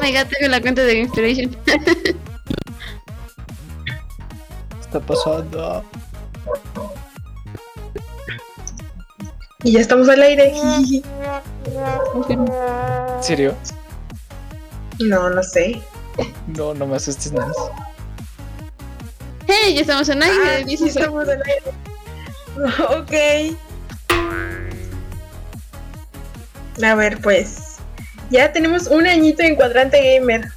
My god, tengo la cuenta de Inspiration. está pasando? Y ya estamos al aire. ¿En serio? No, no sé. No, no me asustes nada. Hey, ya estamos en aire. Ah, sí, estamos al aire. ok. A ver, pues ya tenemos un añito en Cuadrante Gamer.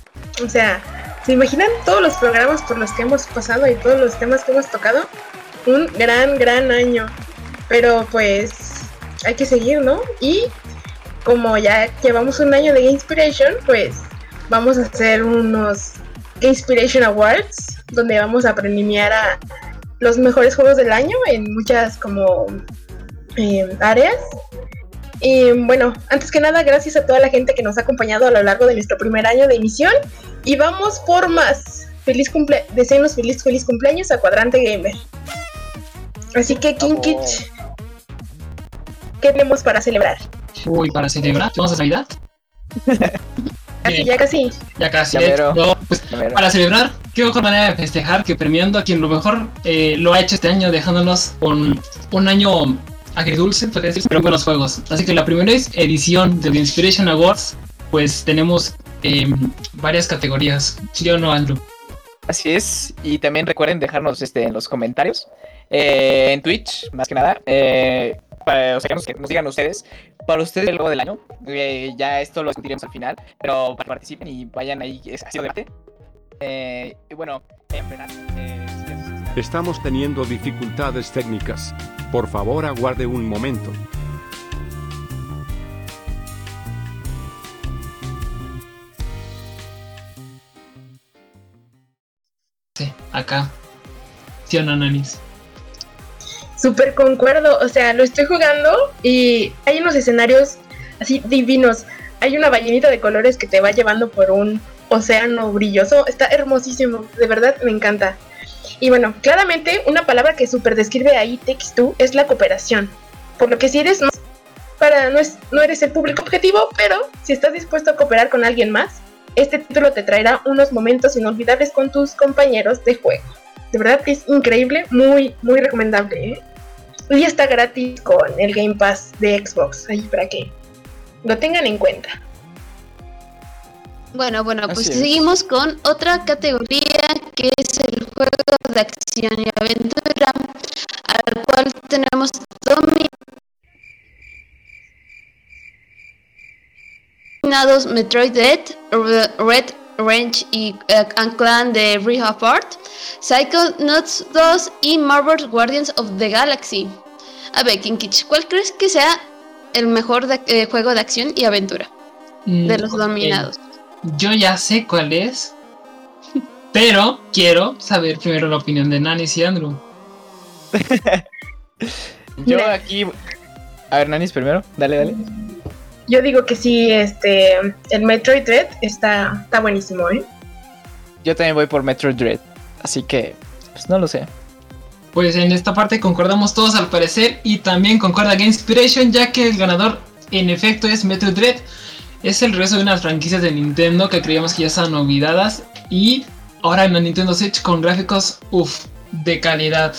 O sea, ¿se imaginan todos los programas por los que hemos pasado y todos los temas que hemos tocado? Un gran, gran año. Pero pues hay que seguir, ¿no? Y como ya llevamos un año de Inspiration, pues vamos a hacer unos Inspiration Awards, donde vamos a premiar a los mejores juegos del año en muchas como eh, áreas. Y bueno, antes que nada, gracias a toda la gente que nos ha acompañado a lo largo de nuestro primer año de emisión. Y vamos por más. Feliz cumple deseamos feliz, feliz cumpleaños a Cuadrante Gamer. Así que, Kinkich, ¿qué tenemos para celebrar? Uy, para celebrar, ¿vamos a Navidad? ya casi. Ya casi. Pues, para celebrar, qué mejor manera de festejar que premiando a quien lo mejor eh, lo ha hecho este año, dejándonos con un año agridulce, podría decir, pero buenos juegos. Así que la primera edición de The Inspiration Awards, pues tenemos em, varias categorías. ¿Sí o no, Andrew? Así es, y también recuerden dejarnos este, en los comentarios, eh, en Twitch, más que nada, eh, para, o sea, que nos, digan ustedes, para ustedes el del año, eh, ya esto lo discutiremos al final, pero que participen y vayan ahí haciendo debate. y bueno, en verdad, Estamos teniendo dificultades técnicas. Por favor aguarde un momento. Sí, acá. ¿Sí o no, Nanis? Súper concuerdo, o sea, lo estoy jugando y hay unos escenarios así divinos. Hay una ballenita de colores que te va llevando por un océano brilloso. Está hermosísimo, de verdad me encanta. Y bueno, claramente una palabra que súper describe ahí Two es la cooperación. Por lo que si eres para no, es, no eres el público objetivo, pero si estás dispuesto a cooperar con alguien más, este título te traerá unos momentos inolvidables con tus compañeros de juego. De verdad que es increíble, muy, muy recomendable. ¿eh? Y está gratis con el Game Pass de Xbox, ahí para que lo tengan en cuenta. Bueno, bueno, pues seguimos con otra categoría que es el juego de acción y aventura, al cual tenemos dominados Metroid Dead, Red Range y uh, Clan de Apart, Cycle Nuts 2 y Marvel's Guardians of the Galaxy. A ver, Kinkich, ¿cuál crees que sea el mejor eh, juego de acción y aventura de mm, los dominados? Yo ya sé cuál es, pero quiero saber primero la opinión de Nanis y Andrew. yo aquí. A ver, Nanis primero, dale, dale. Yo digo que sí, este. El Metroid Dread está, está buenísimo, ¿eh? Yo también voy por Metroid Dread, así que. Pues no lo sé. Pues en esta parte concordamos todos al parecer y también concuerda Game Inspiration ya que el ganador en efecto es Metroid Dread es el regreso de unas franquicias de Nintendo que creíamos que ya estaban olvidadas y ahora en la Nintendo Switch con gráficos, uff, de calidad.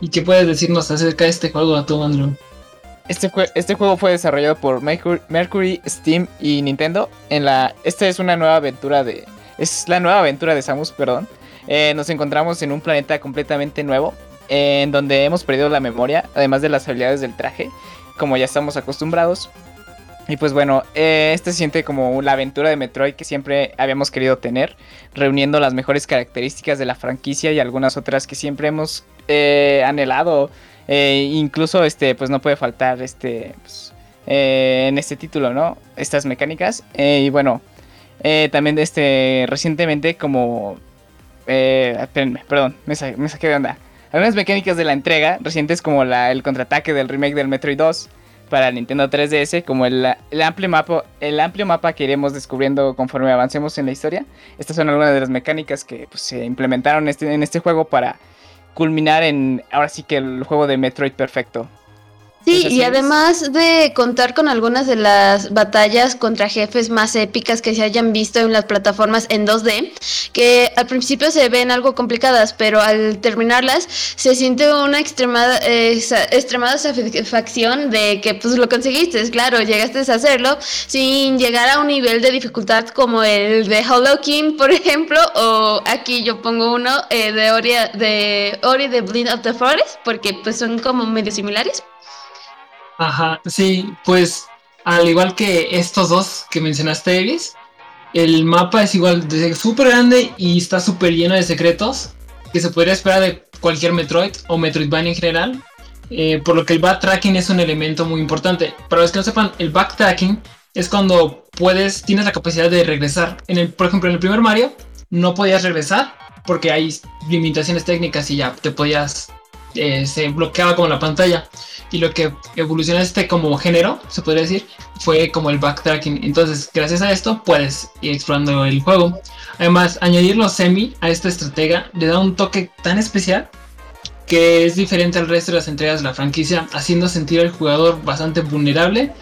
¿Y qué puedes decirnos acerca de este juego a tu Andrew? Este, este juego fue desarrollado por Mercury, Steam y Nintendo. En la, esta es una nueva aventura de. Es la nueva aventura de Samus, perdón. Eh, nos encontramos en un planeta completamente nuevo. en donde hemos perdido la memoria, además de las habilidades del traje, como ya estamos acostumbrados. Y pues bueno, este se siente como la aventura de Metroid que siempre habíamos querido tener, reuniendo las mejores características de la franquicia y algunas otras que siempre hemos eh, anhelado. Eh, incluso este, pues no puede faltar este, pues, en este título, ¿no? Estas mecánicas. y bueno, también este recientemente como... Espérenme, perdón, me saqué de onda. Algunas mecánicas de la entrega recientes como la, el contraataque del remake del Metroid 2 para Nintendo 3DS, como el, amplio mapa, el amplio mapa que iremos descubriendo conforme avancemos en la historia. Estas son algunas de las mecánicas que pues, se implementaron este- en este juego para culminar en ahora sí que el juego de Metroid perfecto. Sí, y además de contar con algunas de las batallas contra jefes más épicas que se hayan visto en las plataformas en 2D, que al principio se ven algo complicadas, pero al terminarlas se siente una extremada, eh, extremada satisfacción de que pues lo conseguiste, claro, llegaste a hacerlo sin llegar a un nivel de dificultad como el de Hollow King, por ejemplo, o aquí yo pongo uno eh, de Ori de Ori de Blind of the Forest, porque pues son como medio similares. Ajá, sí, pues al igual que estos dos que mencionaste, Evis, el mapa es igual, de súper grande y está súper lleno de secretos que se podría esperar de cualquier Metroid o Metroidvania en general. eh, por lo que el backtracking es un elemento muy importante. Para los que no sepan, el backtracking es cuando puedes, tienes la capacidad de regresar. Por ejemplo, en el primer Mario no podías regresar porque hay limitaciones técnicas y ya te podías, eh, se bloqueaba como la pantalla y lo que evolucionó este como género, se podría decir, fue como el backtracking. Entonces, gracias a esto puedes ir explorando el juego. Además, añadir los semi a esta estratega le da un toque tan especial que es diferente al resto de las entregas de la franquicia, haciendo sentir al jugador bastante vulnerable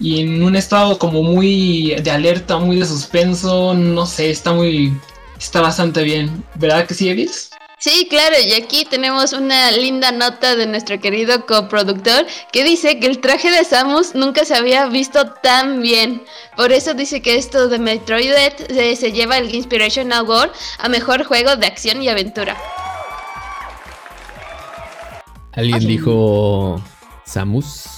y en un estado como muy de alerta, muy de suspenso, no sé, está muy está bastante bien. ¿Verdad que sí, Evis? Sí, claro, y aquí tenemos una linda nota de nuestro querido coproductor que dice que el traje de Samus nunca se había visto tan bien. Por eso dice que esto de Metroid eh, se lleva el Inspiration Award a mejor juego de acción y aventura. Alguien dijo Samus.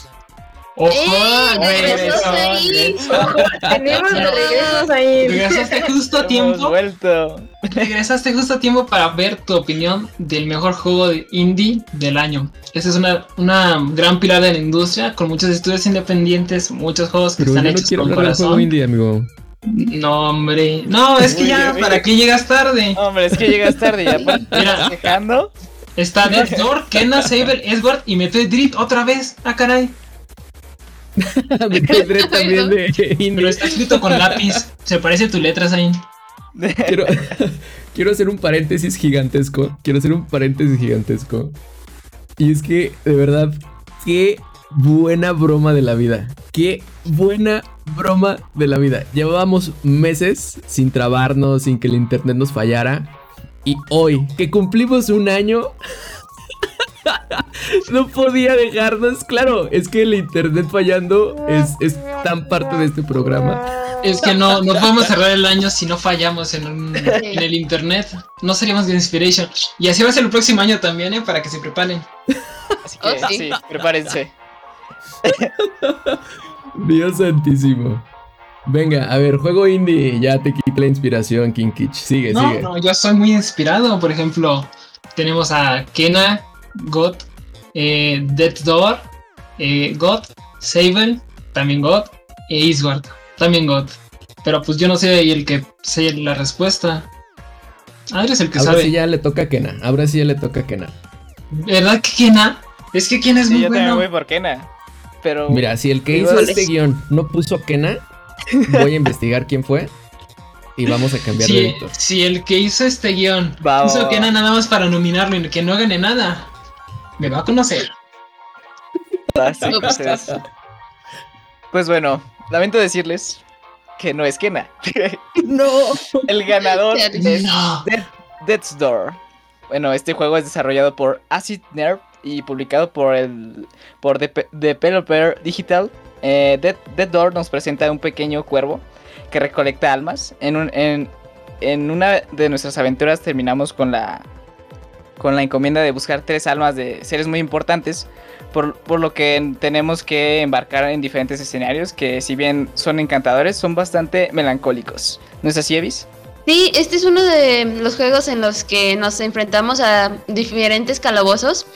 ¡Ojo! ¡Ey! regresó, regresó ahí! regresó. Tenemos No. regresos ahí. Regresaste justo a tiempo. vuelto. Regresaste justo a tiempo para ver tu opinión del mejor juego de indie del año. Esa es una, una gran pilar de la industria, con muchos estudios independientes, muchos juegos que Pero están yo no hechos quiero con hablar del juego corazón. indie, amigo. No, hombre. No, es que Uy, ya. ¿para qué llegas tarde? Hombre, es que llegas tarde ya. pues, Mira. dejando. Está Death Door, Kena, Saber, Edward y Metroid Dread otra vez. Ah, caray. Dread también de Pero indie. está escrito con lápiz. Se parece a tu letra, ahí. Quiero, quiero hacer un paréntesis gigantesco. Quiero hacer un paréntesis gigantesco. Y es que, de verdad, qué buena broma de la vida. Qué buena broma de la vida. Llevábamos meses sin trabarnos, sin que el internet nos fallara. Y hoy, que cumplimos un año, no podía dejarnos. Claro, es que el internet fallando es, es tan parte de este programa. Es que no, no podemos cerrar el año si no fallamos en, un- en el internet. No seríamos de Inspiration. Y así va a ser el próximo año también, ¿eh? Para que se preparen. Así que Oh, sí. sí, prepárense. Dios santísimo. Venga, a ver, juego indie. Ya te quité la inspiración, Kinkich. Sigue, No, sigue. no, yo soy muy inspirado. Por ejemplo, tenemos a Kena, God, eh, Death Door, eh, God, Saben, también God, e Isward, también God. Pero pues yo no soy el que sé la respuesta. Adri es el que Ahora sabe. sí ya le toca a Kena. Ahora sí ya le toca a Kena. ¿Verdad que Kena? Es que Kena es Sí, muy yo también bueno. voy por Kena. Pero. Mira, si el que hizo este guion no puso Kena, voy a investigar quién fue. Y vamos a cambiar de Si, editor. si el que hizo este guion Va, va, hizo va. Kena nada más para nominarlo y que no gane nada, me va a conocer. Sí, ustedes. Pues bueno, lamento decirles que no es Kena. ¡No! El ganador es No. Dead- Death's Door. Bueno, este juego es desarrollado por Acid Nerve y publicado por el por Dep- Developer Digital. Eh, Dead Door nos presenta un pequeño cuervo que recolecta almas. En, un- en, en una de nuestras aventuras terminamos con la con la encomienda de buscar tres almas de seres muy importantes. Por, por lo que tenemos que embarcar en diferentes escenarios que si bien son encantadores, son bastante melancólicos. ¿No es así, Evis? Sí, este es uno de los juegos en los que nos enfrentamos a diferentes calabozos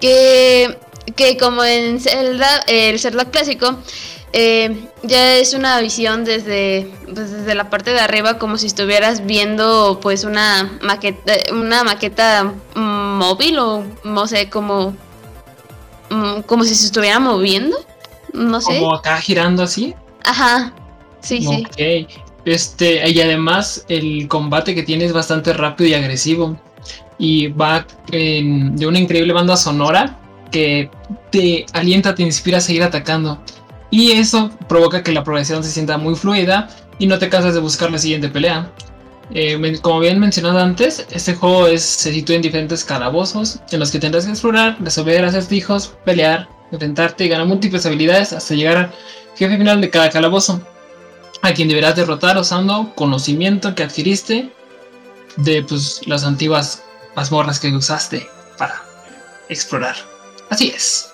que, que como en Zelda, el Zelda clásico, eh, ya es una visión desde, pues, desde la parte de arriba, como si estuvieras viendo pues una maqueta, una maqueta mm, móvil o no sé, como, mm, como si se estuviera moviendo. No sé. Como acá girando así. Ajá. Sí, sí. Ok. Este, y además el combate que tiene es bastante rápido y agresivo. Y va en- de una increíble banda sonora que te alienta, te inspira a seguir atacando. Y eso provoca que la progresión se sienta muy fluida y no te cansas de buscar la siguiente pelea. Eh, como bien mencionado antes, este juego se sitúa en diferentes calabozos en los que tendrás que explorar, resolver acertijos, pelear, enfrentarte y ganar múltiples habilidades hasta llegar al jefe final de cada calabozo, a quien deberás derrotar usando conocimiento que adquiriste de pues, las antiguas mazmorras que usaste para explorar. Así es.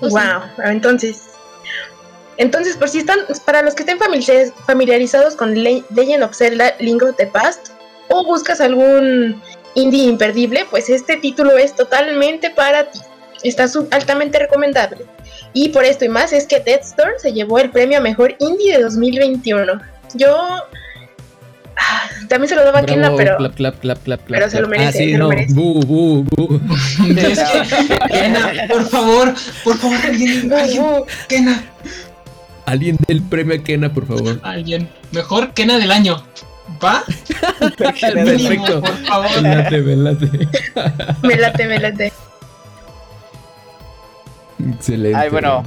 Wow, entonces. Entonces, por si están, para los que estén familiariz- familiarizados con Le- Legend of Zelda Link of the Past, o buscas algún indie imperdible, pues este título es totalmente para ti. Está altamente recomendable. Y por esto y más es que Death Store se llevó el premio a mejor indie de 2021. Yo también se lo daba a Kena, Bravo, pero clap, clap, clap, clap, clap, pero se lo merece, Ah, sí, se lo no. merece. Bu, bu, bu. Es que, Kena, por favor, por favor, alguien, alguien, Kena, Alguien del premio a Kena, por favor. alguien. Mejor Kena del año. ¿Va? Mínimo, Perfecto. por favor. Me late, me late. me late, me late. Excelente. Ay, bueno.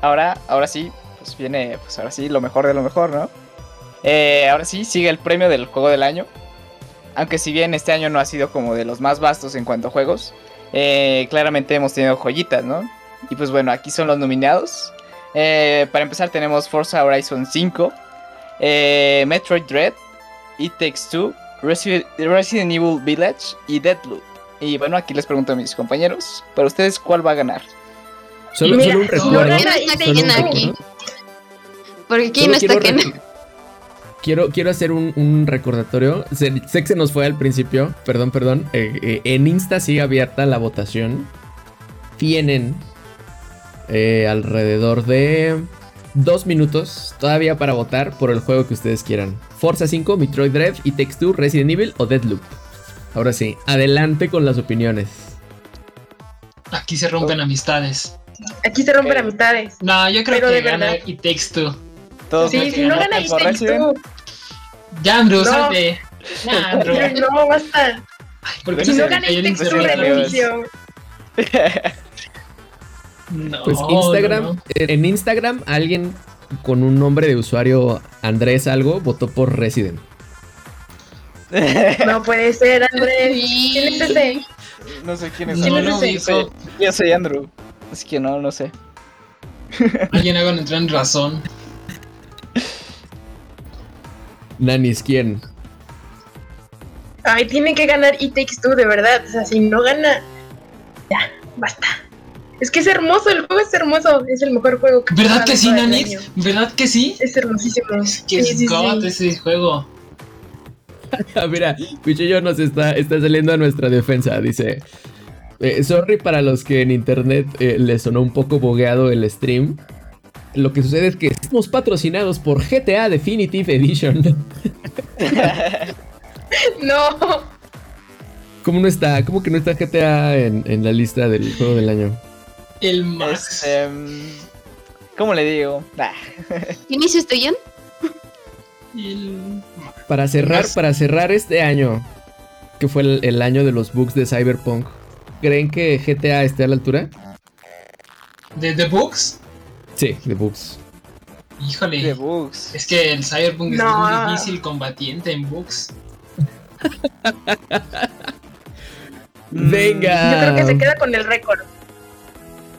Ahora, ahora sí, pues viene, pues ahora sí, lo mejor de lo mejor, ¿no? Eh, ahora sí, sigue el premio del juego del año. Aunque si bien este año no ha sido como de los más vastos en cuanto a juegos, eh, claramente hemos tenido joyitas, ¿no? Y pues bueno, aquí son los nominados. Eh, para empezar tenemos Forza Horizon 5, eh, Metroid Dread, It Takes Two, Resi- Resident Evil Village y Deadloop. Y bueno, aquí les pregunto a mis compañeros, para ustedes, ¿cuál va a ganar? Solo, Mira, solo un recuerdo. no, no, está no, solo un Kena recuerdo. aquí. Porque aquí no está rec- Quiero, quiero hacer un, un recordatorio. Se- sé que se nos fue al principio. Perdón, perdón. Eh, eh, en Insta sigue abierta la votación. Tienen eh, alrededor de dos minutos todavía para votar por el juego que ustedes quieran. Forza 5, Metroid Dread, y Takes Two, Resident Evil o Deadloop. Ahora sí, adelante con las opiniones. Aquí se rompen amistades. Aquí se rompen Ok. a mitades. No, yo creo Pero que de gana verdad. Takes Two. Todos Sí, si no por gana It Takes Resident. Two. Ya, Andrew, No. salte. Ya, Andrew. No, basta. Porque Si no es gana cayó It en Takes Two, Instagram, renuncio. No, Pues no, Instagram, no. en Instagram alguien con un nombre de usuario Andrés algo votó por Resident. No puede ser, Andrés. Sí. ¿Quién es ese? No sé quién es. No ¿Quién es lo ese? hizo. Yo soy Andrew. Así que no, no sé. Alguien haga entrar en razón. Nanis, ¿quién? Ay, tiene que ganar It Takes Two, de verdad. O sea, si no gana. Ya, basta. Es que es hermoso, el juego es hermoso. Es el mejor juego que ¿Verdad que sí, año. ¿Verdad que sí? Es hermosísimo. Es que Sí, es sí, God sí. ese juego. Ah, mira, Pichillo nos está, está saliendo a nuestra defensa. Dice: eh, Sorry para los que en internet eh, les sonó un poco bogueado el stream. Lo que sucede es que estamos patrocinados por GTA Definitive Edition. No. ¿Cómo no está? ¿Cómo que no está GTA en, en la lista del juego del año? El. Este, mm, ¿Cómo le digo? Ah, ¿Quién hizo? El- Para cerrar, Más- para cerrar este año, que fue el, el año de los bugs de Cyberpunk, ¿creen que GTA esté a la altura? ¿De The Books? Sí, de bugs. Híjole. de bugs. Es que el Cyberpunk es muy difícil combatiente en bugs. Venga. Yo creo que se queda con el récord.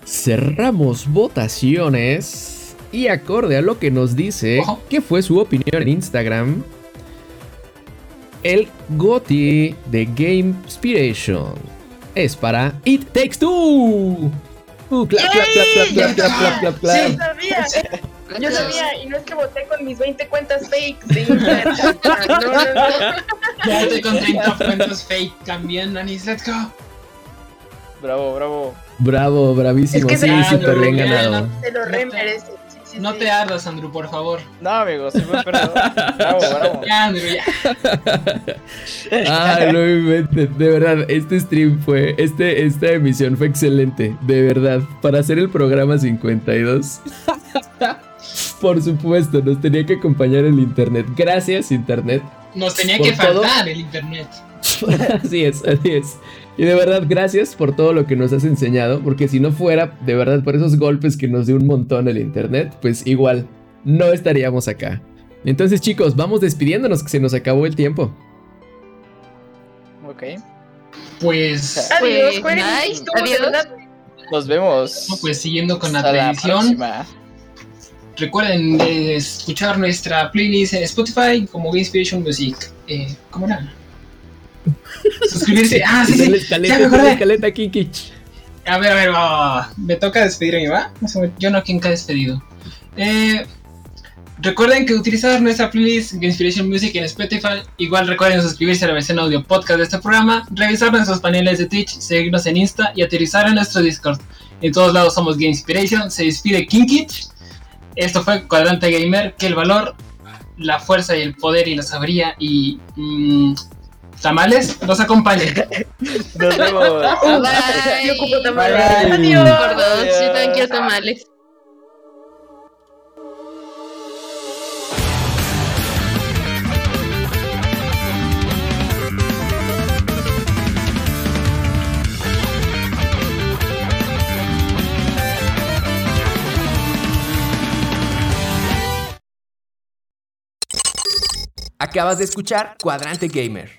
Cerramos votaciones y acorde a lo que nos dice, Ojo. que fue su opinión en Instagram, el GOTY de Game Inspiration es para It Takes Two. Uh, clap, clap, clap, clap, clap, clap, clap, sí, sabía, ¿eh? Yo sabía, y no es que voté con mis 20 cuentas fake de Instagram. No, no, no. Yo voté con 30 cuentas fake también, Anis, let's go. Bravo, bravo. Bravo, bravísimo. Es que sí, súper bien ganado. Se lo re merece. Sí, No sí. te ardas, Andrew, por favor. No, amigo, soy buen perdedor. Bravo, bravo. Ya, Andrew, ya. Ah, no me inventes. De verdad, este stream fue. Este, esta emisión fue excelente. De verdad. Para hacer el programa 52. Por supuesto, nos tenía que acompañar el internet. Gracias, internet. Nos tenía que todo. faltar el internet. así es, así es. Y de verdad, gracias por todo lo que nos has enseñado. Porque si no fuera, de verdad, por esos golpes que nos dio un montón el internet, pues igual no estaríamos acá. Entonces, chicos, vamos despidiéndonos, que se nos acabó el tiempo. Ok. Pues, Adiós, Pues, nice, de adiós. Nos vemos. pues siguiendo con la Hasta la tradición. Recuerden eh, escuchar nuestra playlist en Spotify como Inspiration Music. Eh, ¿Cómo era? Suscribirse. Ah, sí, sí. escaleta, Ya me está la acordé. escaleta, Kikich. A ver, a ver, va. Me toca despedirme, ¿va? Yo no, ¿quién que ha despedido? Eh, recuerden que utilizar nuestra playlist Game Inspiration Music en Spotify. Igual recuerden suscribirse a la versión audio podcast de este programa, revisar nuestros paneles de Twitch, seguirnos en Insta y aterrizar en nuestro Discord. En todos lados somos Game Inspiration. Se despide Kinkich. Esto fue Cuadrante Gamer. Que el valor, la fuerza y el poder y la sabiduría y. mm, tamales nos acompañen. Nos vemos. Bye. Yo ocupo tamales. Bye. Adiós. Por dos, yo también quiero tamales. Acabas de escuchar Cuadrante Gamer,